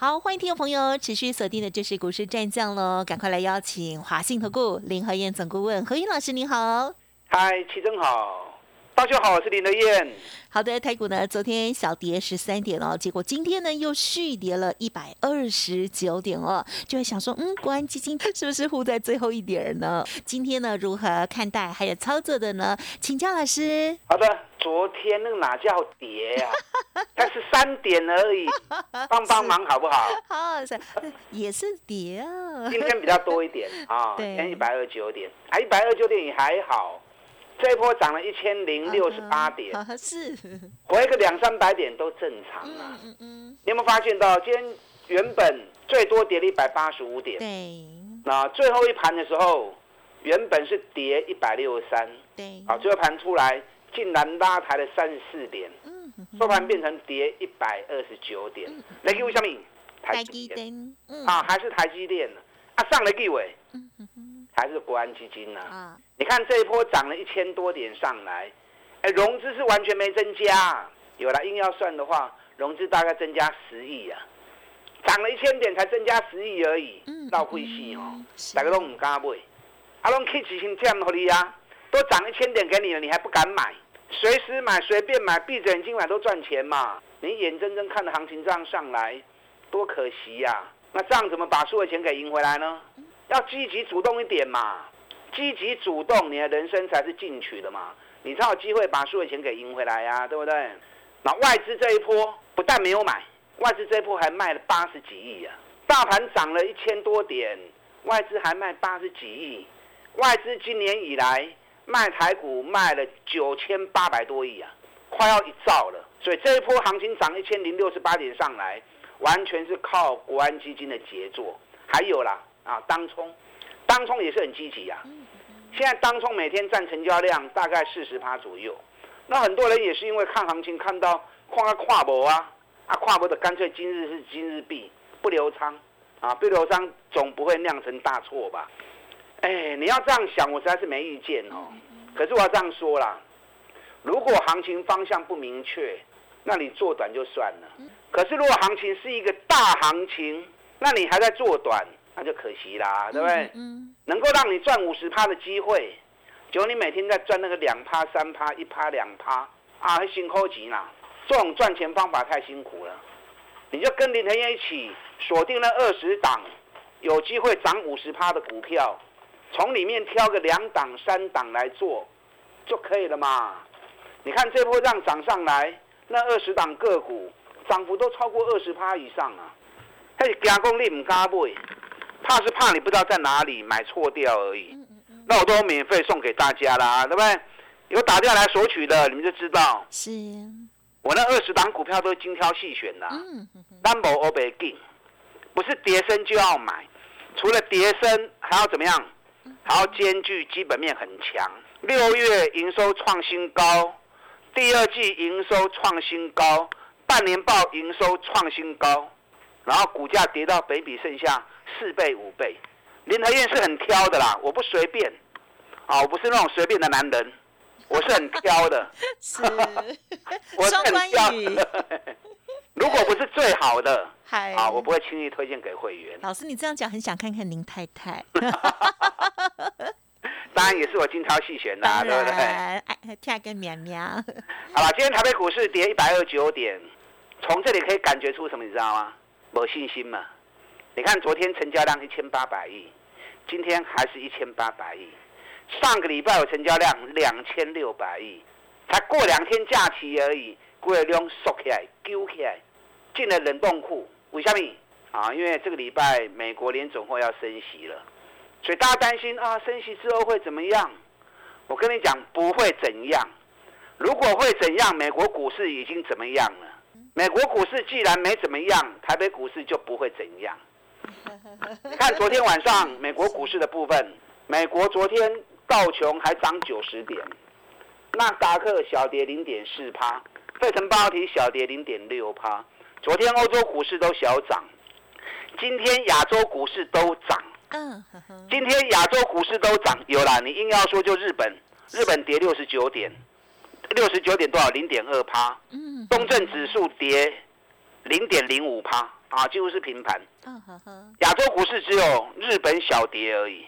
好，欢迎听众朋友持续锁定的就是股市战将喽，赶快来邀请华信投顾林和燕总顾问何燕老师，您好。嗨，齐真好，大家好，我是林和燕。好的，台股呢昨天小跌十三点哦，结果今天呢又续跌了一百二十九点哦，就会想说，嗯，国安基金是不是护在最后一点呢？今天呢如何看待还有操作的呢？请教老师。好的。昨天那个哪叫跌呀？才是三点而已，帮帮忙好不好？好，也是跌啊。今天比较多一点啊，今天一百二十九点，啊，一百二十九点也还好。这一波涨了一千零六十八点，是回个两三百点都正常啊。嗯嗯你有没有发现到今天原本最多跌了一百八十五点？对。那最后一盘的时候，原本是跌一百六十三。对。好，最后盘出来。竟然拉抬了三十四点，收盘变成跌一百二十九点。来给我小米，台积电啊，还是台积电啊，上了地位，还是国安基金呢？啊，你看这一波涨了一千多点上来，哎，融资是完全没增加，有了硬要算的话，融资大概增加十亿啊，涨了一千点才增加十亿而已，闹亏死哦，大家都唔敢买，阿龙去执行这样合理啊？都涨一千点给你了，你还不敢买？随时买，随便买，闭着眼睛买都赚钱嘛！你眼睁睁看着行情这样上来，多可惜呀！那这样怎么把输的钱给赢回来呢？要积极主动一点嘛！积极主动，你的人生才是进取的嘛！你才有机会把所有钱给赢回来呀，对不对？那外资这一波不但没有买，外资这一波还卖了八十几亿啊！大盘涨了一千多点，外资还卖八十几亿，外资今年以来。卖台股卖了九千八百多亿啊，快要一兆了。所以这一波行情涨一千零六十八点上来，完全是靠国安基金的杰作。还有啦，啊，当冲，当冲也是很积极啊。现在当冲每天占成交量大概四十趴左右。那很多人也是因为看行情看到跨跨博啊，啊跨博的干脆今日是今日币不留仓啊，不留仓总不会酿成大错吧？哎，你要这样想，我实在是没意见哦。可是我要这样说啦，如果行情方向不明确，那你做短就算了。可是如果行情是一个大行情，那你还在做短，那就可惜啦，对不对？嗯。能够让你赚五十趴的机会，结果你每天在赚那个两趴、三趴、一趴、两趴，啊，辛苦极啦！这种赚钱方法太辛苦了。你就跟林腾燕一起锁定了二十档，有机会涨五十趴的股票。从里面挑个两档、三档来做，就可以了嘛？你看这波这样涨上来，那二十档个股涨幅都超过二十趴以上啊！嘿，加工你唔敢买，怕是怕你不知道在哪里买错掉而已。那我都免费送给大家啦，对不对？有打电话来索取的，你们就知道。是。我那二十档股票都是精挑细选的。嗯嗯。单博欧贝金，不是跌升就要买，除了跌升还要怎么样？还要兼具基本面很强，六月营收创新高，第二季营收创新高，半年报营收创新高，然后股价跌到北比剩下四倍五倍。林和燕是很挑的啦，我不随便，啊，我不是那种随便的男人，我是很挑的。是，我是很挑的。如果不是最好的，啊，我不会轻易推荐给会员。老师，你这样讲，很想看看林太太。当然也是我精挑细选的，对不对？哎，跳个苗苗。好了，今天台北股市跌一百二十九点，从这里可以感觉出什么？你知道吗？没信心嘛。你看昨天成交量一千八百亿，今天还是一千八百亿。上个礼拜有成交量两千六百亿，才过两天假期而已，股量缩起来、揪起来，进了冷冻库。为什么？啊，因为这个礼拜美国联总会要升息了。所以大家担心啊，升息之后会怎么样？我跟你讲，不会怎样。如果会怎样，美国股市已经怎么样了？美国股市既然没怎么样，台北股市就不会怎样。看昨天晚上美国股市的部分，美国昨天道琼还涨九十点，纳达克小跌零点四趴，费城半导体小跌零点六趴。昨天欧洲股市都小涨，今天亚洲股市都涨。嗯，今天亚洲股市都涨，有啦，你硬要说就日本，日本跌六十九点，六十九点多少？零点二趴。嗯，东证指数跌零点零五趴，啊，几乎是平盘。嗯亚洲股市只有日本小跌而已，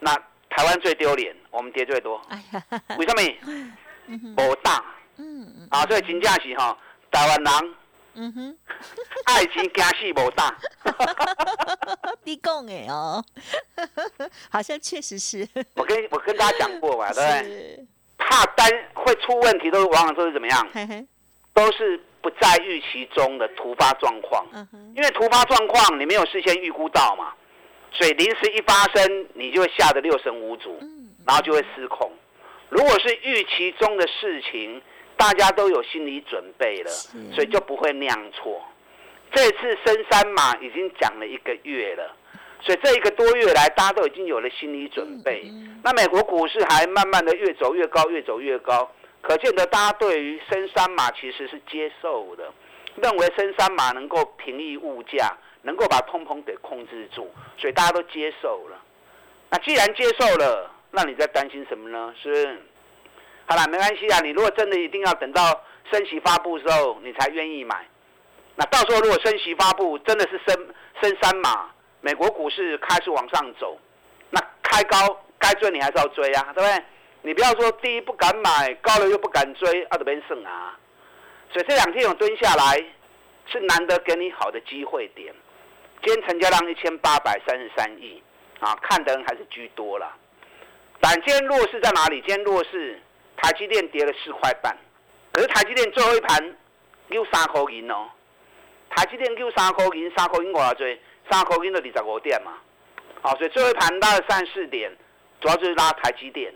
那台湾最丢脸，我们跌最多。哎呀，为什么？不大。嗯嗯。啊，所以金价是哈，台湾人。嗯哼，爱情惊死无大，你讲的哦，好像确实是。我跟我跟大家讲过嘛，对不对？怕单会出问题，都是往往都是怎么样？都是不在预期中的突发状况。嗯，因为突发状况你没有事先预估到嘛，所以临时一发生，你就会吓得六神无主，然后就会失控。如果是预期中的事情。大家都有心理准备了，所以就不会酿错。这次深山马已经讲了一个月了，所以这一个多月来，大家都已经有了心理准备。那美国股市还慢慢的越走越高，越走越高，可见得大家对于升三码其实是接受的，认为升三码能够平抑物价，能够把通膨给控制住，所以大家都接受了。那既然接受了，那你在担心什么呢？是？好了，没关系啊。你如果真的一定要等到升息发布的时候，你才愿意买，那到时候如果升息发布真的是升升三码，美国股市开始往上走，那开高该追你还是要追啊，对不对？你不要说低不敢买，高了又不敢追，啊，这边剩啊。所以这两天有蹲下来，是难得给你好的机会点。今天成交量一千八百三十三亿，啊，看的人还是居多了。但今天弱势在哪里？今天弱势。台积电跌了四块半，可是台积电最后一盘有三块银哦。台积电有三块银，三块银我要追，三块银的二十五点嘛。好，所以最后一盘拉了三四点，主要就是拉台积电。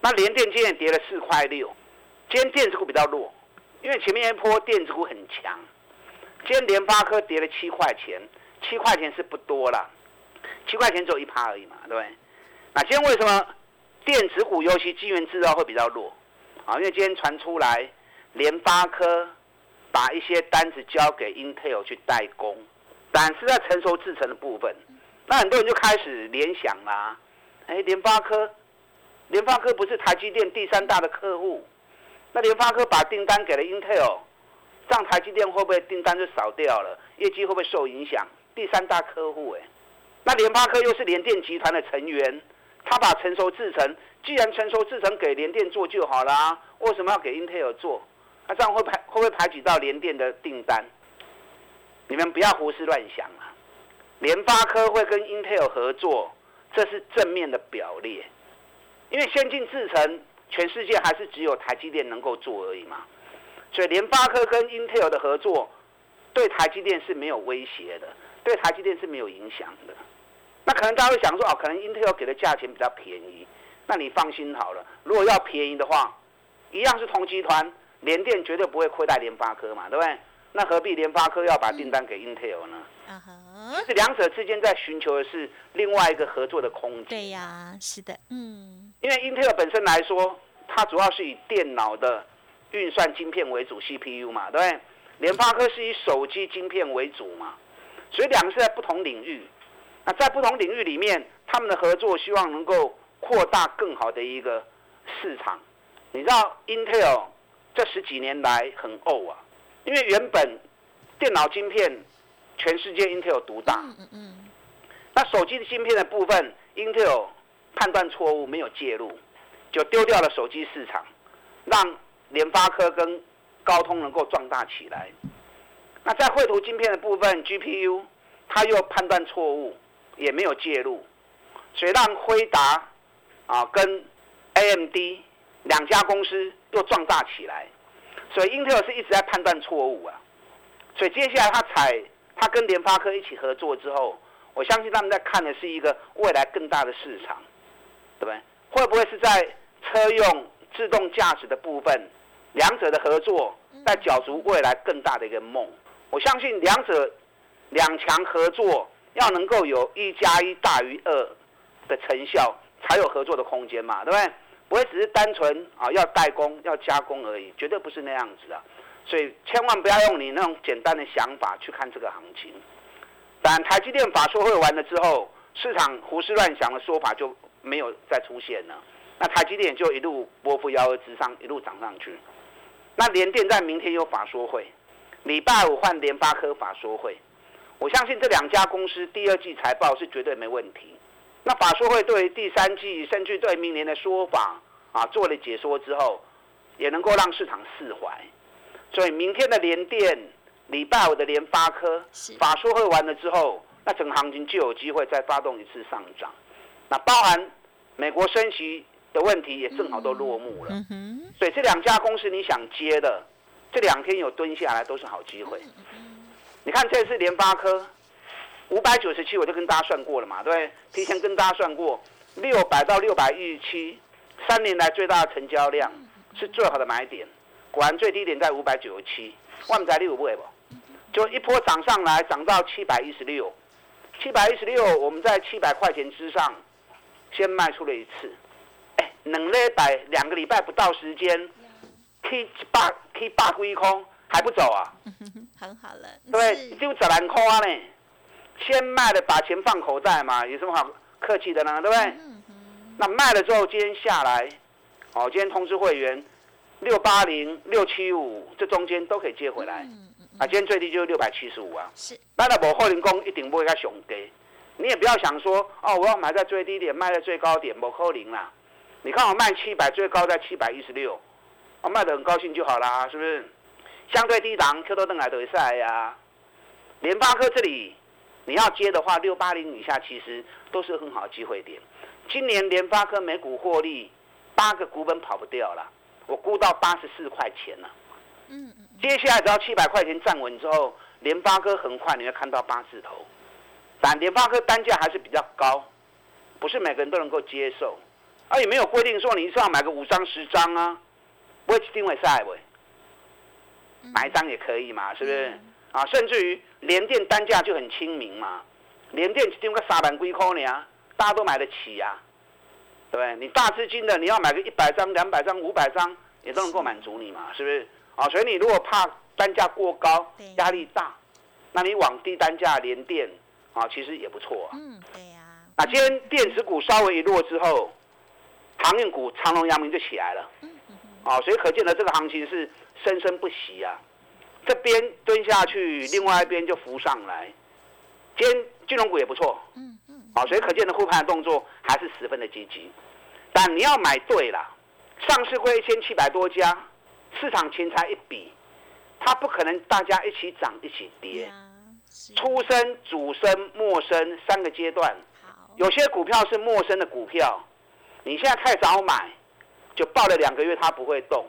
那联电今天跌了四块六，今天电子股比较弱，因为前面一波电子股很强。今天联发科跌了七块钱，七块钱是不多了，七块钱只有一趴而已嘛，对不对？那今天为什么？电子股尤其晶圆制造会比较弱，啊，因为今天传出来联发科把一些单子交给 Intel 去代工，是在成熟制成的部分，那很多人就开始联想啦，哎，联发科，联发科不是台积电第三大的客户，那联发科把订单给了 Intel，这样台积电会不会订单就少掉了，业绩会不会受影响？第三大客户哎，那联发科又是联电集团的成员。他把成熟制程，既然成熟制程给联电做就好啦，为什么要给 Intel 做？那这样会排会不会排挤到联电的订单？你们不要胡思乱想啊！联发科会跟 Intel 合作，这是正面的表列，因为先进制程全世界还是只有台积电能够做而已嘛，所以联发科跟 Intel 的合作对台积电是没有威胁的，对台积电是没有影响的。那可能大家会想说，哦，可能 Intel 给的价钱比较便宜，那你放心好了。如果要便宜的话，一样是同集团，联电绝对不会亏待联发科嘛，对不对？那何必联发科要把订单给 Intel 呢？啊哈，是两者之间在寻求的是另外一个合作的空间。对呀，是的，嗯。因为 Intel 本身来说，它主要是以电脑的运算晶片为主，CPU 嘛，对不对？联发科是以手机晶片为主嘛，所以两个是在不同领域。那在不同领域里面，他们的合作希望能够扩大更好的一个市场。你知道，Intel 这十几年来很怄啊，因为原本电脑晶片全世界 Intel 独大。嗯嗯。那手机的芯片的部分，Intel 判断错误，没有介入，就丢掉了手机市场，让联发科跟高通能够壮大起来。那在绘图晶片的部分，GPU 它又判断错误。也没有介入，所以让辉达啊跟 AMD 两家公司又壮大起来，所以英特尔是一直在判断错误啊，所以接下来他采他跟联发科一起合作之后，我相信他们在看的是一个未来更大的市场，对不对？会不会是在车用自动驾驶的部分，两者的合作在角逐未来更大的一个梦？我相信两者两强合作。要能够有一加一大于二的成效，才有合作的空间嘛，对不对？不会只是单纯啊要代工要加工而已，绝对不是那样子啊。所以千万不要用你那种简单的想法去看这个行情。但台积电法说会完了之后，市场胡思乱想的说法就没有再出现了。那台积电就一路波幅摇而直上，一路涨上去。那联电在明天有法说会，礼拜五换联发科法说会，我相信这两家公司第二季财报是绝对没问题。那法说会对第三季甚至对明年的说法啊做了解说之后，也能够让市场释怀。所以明天的联电、礼拜五的联发科法说会完了之后，那整个行情就有机会再发动一次上涨。那包含美国升息。的问题也正好都落幕了，所以这两家公司你想接的，这两天有蹲下来都是好机会。你看这次联发科五百九十七，我就跟大家算过了嘛，对提前跟大家算过，六百到六百一十七，三年来最大的成交量是最好的买点。果然最低点在五百九十七，万载六不会不？就一波涨上来，涨到七百一十六，七百一十六，我们在七百块钱之上先卖出了一次。两礼拜两个礼拜不到时间，K 八 K 八归空还不走啊？很好了，对，就十万块呢。先卖了把钱放口袋嘛，有什么好客气的呢？对不对？那卖了之后，今天下来，哦，今天通知会员六八零六七五，这中间都可以接回来。啊，今天最低就是六百七十五啊。是。那那无后零工一定不会再熊给，你也不要想说哦，我要买在最低点，卖在最高点，无可能啦。你看我卖七百，最高在七百一十六，我卖的很高兴就好啦，是不是？相对低档，Q 多登来的赛呀。联发科这里你要接的话，六八零以下其实都是很好的机会点。今年联发科每股获利八个股本跑不掉了，我估到八十四块钱了。嗯嗯。接下来只要七百块钱站稳之后，联发科很快你会看到八字头。但联发科单价还是比较高，不是每个人都能够接受。啊，也没有规定说你一次要买个五张十张啊，不会定位赛不？买一张也可以嘛，是不是？啊，甚至于连电单价就很亲民嘛，连电丢个三万几块呢，大家都买得起呀，对不对？你大资金的，你要买个一百张、两百张、五百张，也都能够满足你嘛，是不是？啊，所以你如果怕单价过高，压力大，那你往低单价连电啊，其实也不错啊。嗯，对呀。那今天电子股稍微一落之后。航运股长隆、阳明就起来了，嗯啊，所以可见的这个行情是生生不息啊。这边蹲下去，另外一边就浮上来。今天金融股也不错，嗯嗯，啊，所以可见的护盘的动作还是十分的积极。但你要买对了，上市会一千七百多家，市场钱财一比，它不可能大家一起涨一起跌。出生、主升、末升三个阶段，有些股票是陌生的股票。你现在太早买，就报了两个月，它不会动，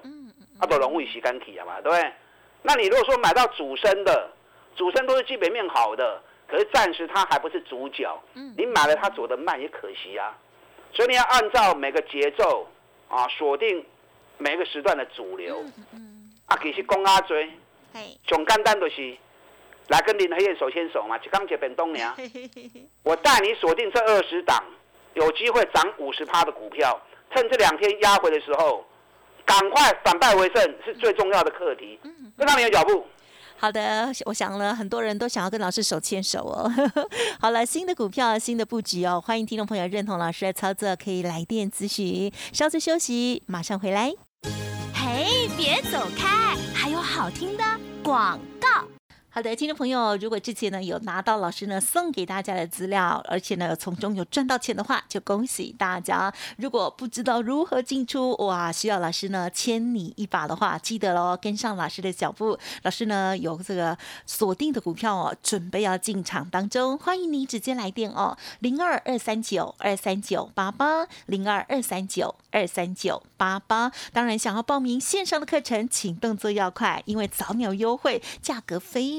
它都容易洗干体了嘛，对不对？那你如果说买到主升的，主升都是基本面好的，可是暂时它还不是主角，你买了它走得慢也可惜啊。所以你要按照每个节奏啊，锁定每个时段的主流。啊，其实讲阿追，上简单就是来跟林和燕手牵手嘛，就刚结本东娘，我带你锁定这二十档。有机会涨五十趴的股票，趁这两天压回的时候，赶快反败为胜是最重要的课题。跟上你的脚步。好的，我想了很多人都想要跟老师手牵手哦。好了，新的股票，新的布局哦，欢迎听众朋友认同老师的操作，可以来电咨询。稍作休息，马上回来。嘿，别走开，还有好听的广告。好的，听众朋友，如果之前呢有拿到老师呢送给大家的资料，而且呢从中有赚到钱的话，就恭喜大家。如果不知道如何进出，哇，需要老师呢牵你一把的话，记得喽，跟上老师的脚步。老师呢有这个锁定的股票哦，准备要进场当中，欢迎你直接来电哦，零二二三九二三九八八，零二二三九二三九八八。当然，想要报名线上的课程，请动作要快，因为早鸟优惠，价格非。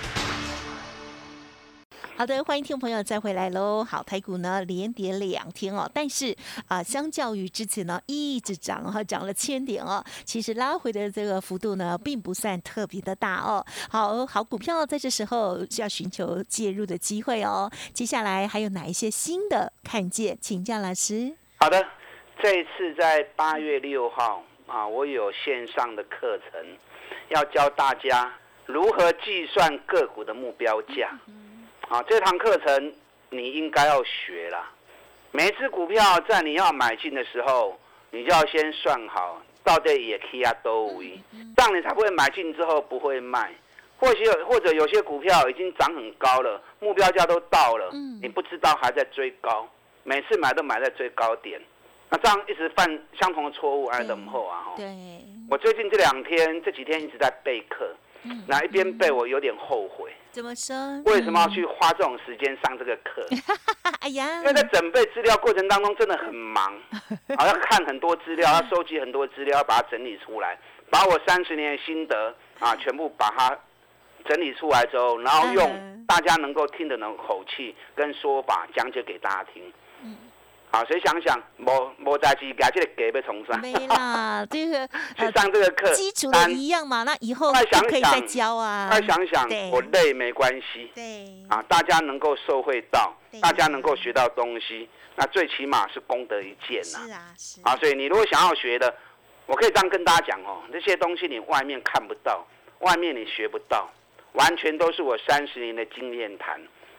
好的，欢迎听众朋友再回来喽。好，台股呢连跌两天哦，但是啊，相较于之前呢一直涨哈，涨了千点哦，其实拉回的这个幅度呢并不算特别的大哦。好好股票在这时候需要寻求介入的机会哦。接下来还有哪一些新的看见？请教老师。好的，这一次在八月六号啊，我有线上的课程，要教大家如何计算个股的目标价。啊，这堂课程你应该要学啦。每一只股票在你要买进的时候，你就要先算好到底也 K 啊多位，这样你才不会买进之后不会卖。或许有或者有些股票已经涨很高了，目标价都到了，你不知道还在追高，每次买都买在最高点，那这样一直犯相同的错误，还等候啊？对，我最近这两天这几天一直在备课，那一边备我有点后悔。怎么说？为什么要去花这种时间上这个课？哎呀，因为在准备资料过程当中真的很忙，啊，要看很多资料，要收集很多资料，要把它整理出来，把我三十年的心得啊，全部把它整理出来之后，然后用大家能够听得懂口气跟说法讲解给大家听。好，所以想想，无无在去给这个给被重上。没啦，这个去上这个课，基础的一样嘛。那以后可以再教啊。快想想，我累没关系。对。啊，大家能够受惠到，大家能够学到东西，那最起码是功德一件呐。是啊，是。啊，所以你如果想要学的，我可以这样跟大家讲哦，这些东西你外面看不到，外面你学不到，完全都是我三十年的经验谈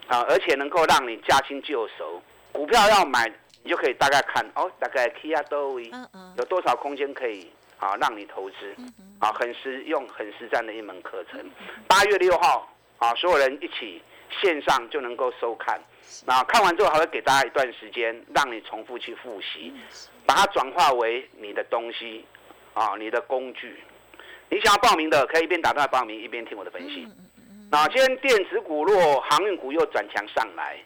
啊，而且能够让你驾轻就熟。股票要买。你就可以大概看哦，大概 K 啊多位，有多少空间可以啊让你投资，啊很实用、很实战的一门课程。八月六号啊，所有人一起线上就能够收看，那看完之后还会给大家一段时间，让你重复去复习，把它转化为你的东西啊，你的工具。你想要报名的，可以一边打电话报名，一边听我的分析。那今天电子股弱，航运股又转强上来。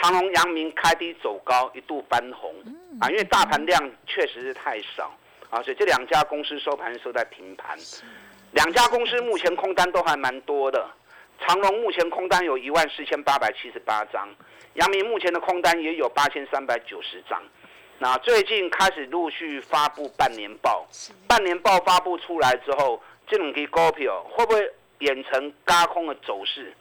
长隆、阳明开低走高，一度翻红啊！因为大盘量确实是太少啊，所以这两家公司收盘收在平盘。两家公司目前空单都还蛮多的，长隆目前空单有一万四千八百七十八张，阳明目前的空单也有八千三百九十张。那最近开始陆续发布半年报，半年报发布出来之后，这种给股票会不会演成高空的走势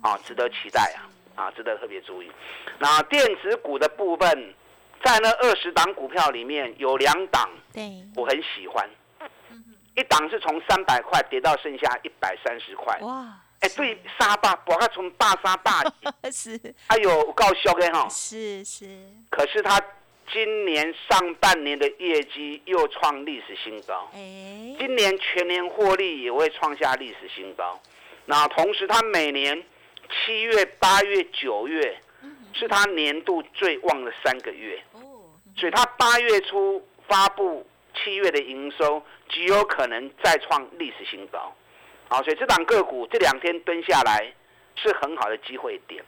啊？值得期待啊！啊，值得特别注意。那电子股的部分，在那二十档股票里面有两档，对，我很喜欢。一档是从三百块跌到剩下一百三十块。哇！哎，对，沙巴，把它从大沙大 是。哎呦，高销的哈。是是。可是它今年上半年的业绩又创历史新高。哎。今年全年获利也会创下历史新高。那同时，它每年。七月、八月、九月是他年度最旺的三个月，所以他八月初发布七月的营收，极有可能再创历史新高。好，所以这档个股这两天蹲下来是很好的机会点，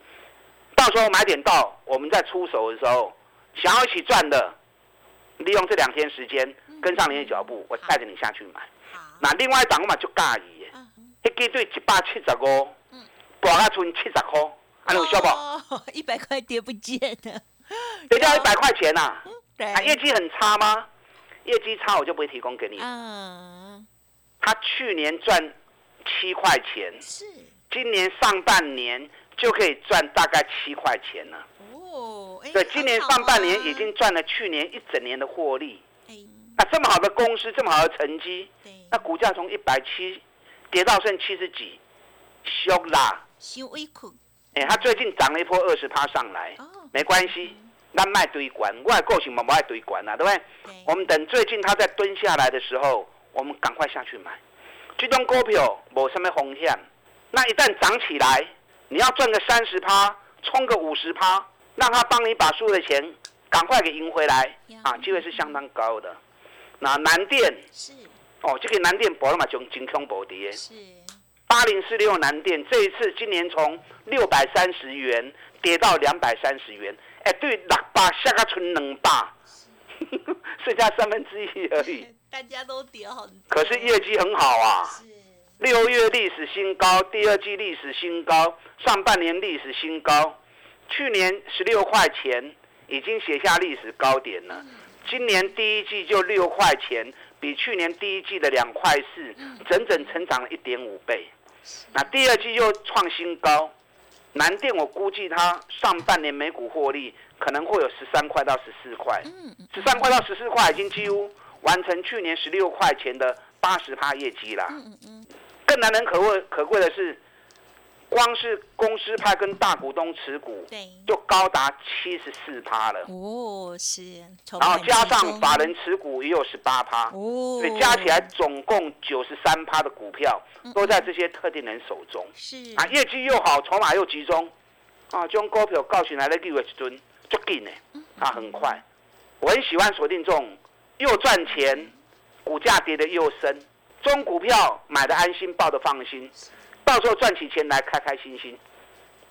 到时候买点到，我们在出手的时候，想要一起赚的，利用这两天时间跟上你的脚步，我带着你下去买。那另外一档嘛就尬意，一支对一百七十五。挂啊，存七十块，还有效不？一百块跌不见了，跌掉一百块钱呐！对，业绩很差吗？业绩差我就不会提供给你。嗯，他去年赚七块钱，是今年上半年就可以赚大概七块钱了。哦，对，今年上半年已经赚了去年一整年的获利。那这么好的公司，这么好的成绩，那股价从一百七跌到剩七十几，凶啦！修微苦。哎，它最近涨了一波二十趴上来，没关系，那卖堆管，我也个性嘛不爱堆管啊，对不对？我们等最近它在蹲下来的时候，我们赶快下去买。这种股票没什么风险，那一旦涨起来，你要赚个三十趴，冲个五十趴，让他帮你把输的钱赶快给赢回来啊，机会是相当高的。那南电是哦，这个南电博了嘛，就金空博跌是。八零四六南电这一次今年从六百三十元跌到两百三十元，哎，对，六百下个存两百，剩下三分之一而已。大家都跌很，可是业绩很好啊。六月历史新高，第二季历史新高，上半年历史新高，去年十六块钱已经写下历史高点了。今年第一季就六块钱，比去年第一季的两块四，整整成长了一点五倍。那第二季又创新高，南电我估计它上半年每股获利可能会有十三块到十四块，十三块到十四块已经几乎完成去年十六块钱的八十趴业绩啦。更难能可贵可贵的是。光是公司派跟大股东持股，对，就高达七十四趴了。哦，是。然后加上法人持股也有十八趴，哦，所以加起来总共九十三趴的股票都在这些特定人手中。是。啊，业绩又好，筹码又集中，啊，将股票告诉来的利润一吨就紧呢，啊，很快。我很喜欢锁定这种又赚钱，股价跌得又深，中股票买的安心，抱的放心。到时候赚起钱来，开开心心，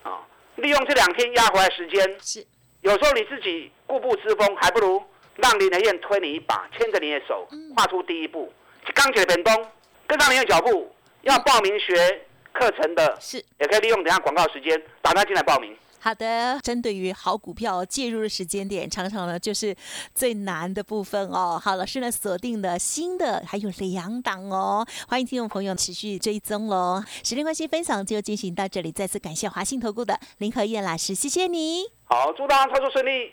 啊！利用这两天压回来时间，是有时候你自己固步自封，还不如让林德燕推你一把，牵着你的手，跨出第一步，钢铁本东，跟上你的脚步。要报名学课程的，是也可以利用等下广告时间，打他进来报名。好的，针对于好股票介入的时间点，常常呢就是最难的部分哦。好，老师呢锁定了新的还有两档哦，欢迎听众朋友持续追踪喽。时间关系，分享就进行到这里，再次感谢华信投顾的林和燕老师，谢谢你。好，祝大家操作顺利。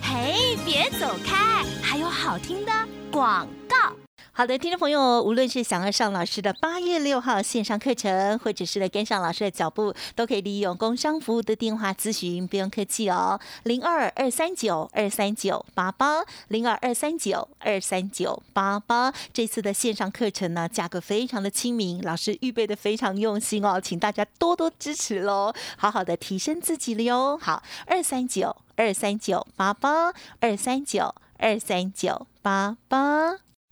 嘿，别走开，还有好听的广告。好的，听众朋友，无论是想要上老师的八月六号线上课程，或者是跟上老师的脚步，都可以利用工商服务的电话咨询，不用客气哦，零二二三九二三九八八，零二二三九二三九八八。这次的线上课程呢，价格非常的亲民，老师预备的非常用心哦，请大家多多支持喽，好好的提升自己了哟。好，二三九二三九八八，二三九二三九八八。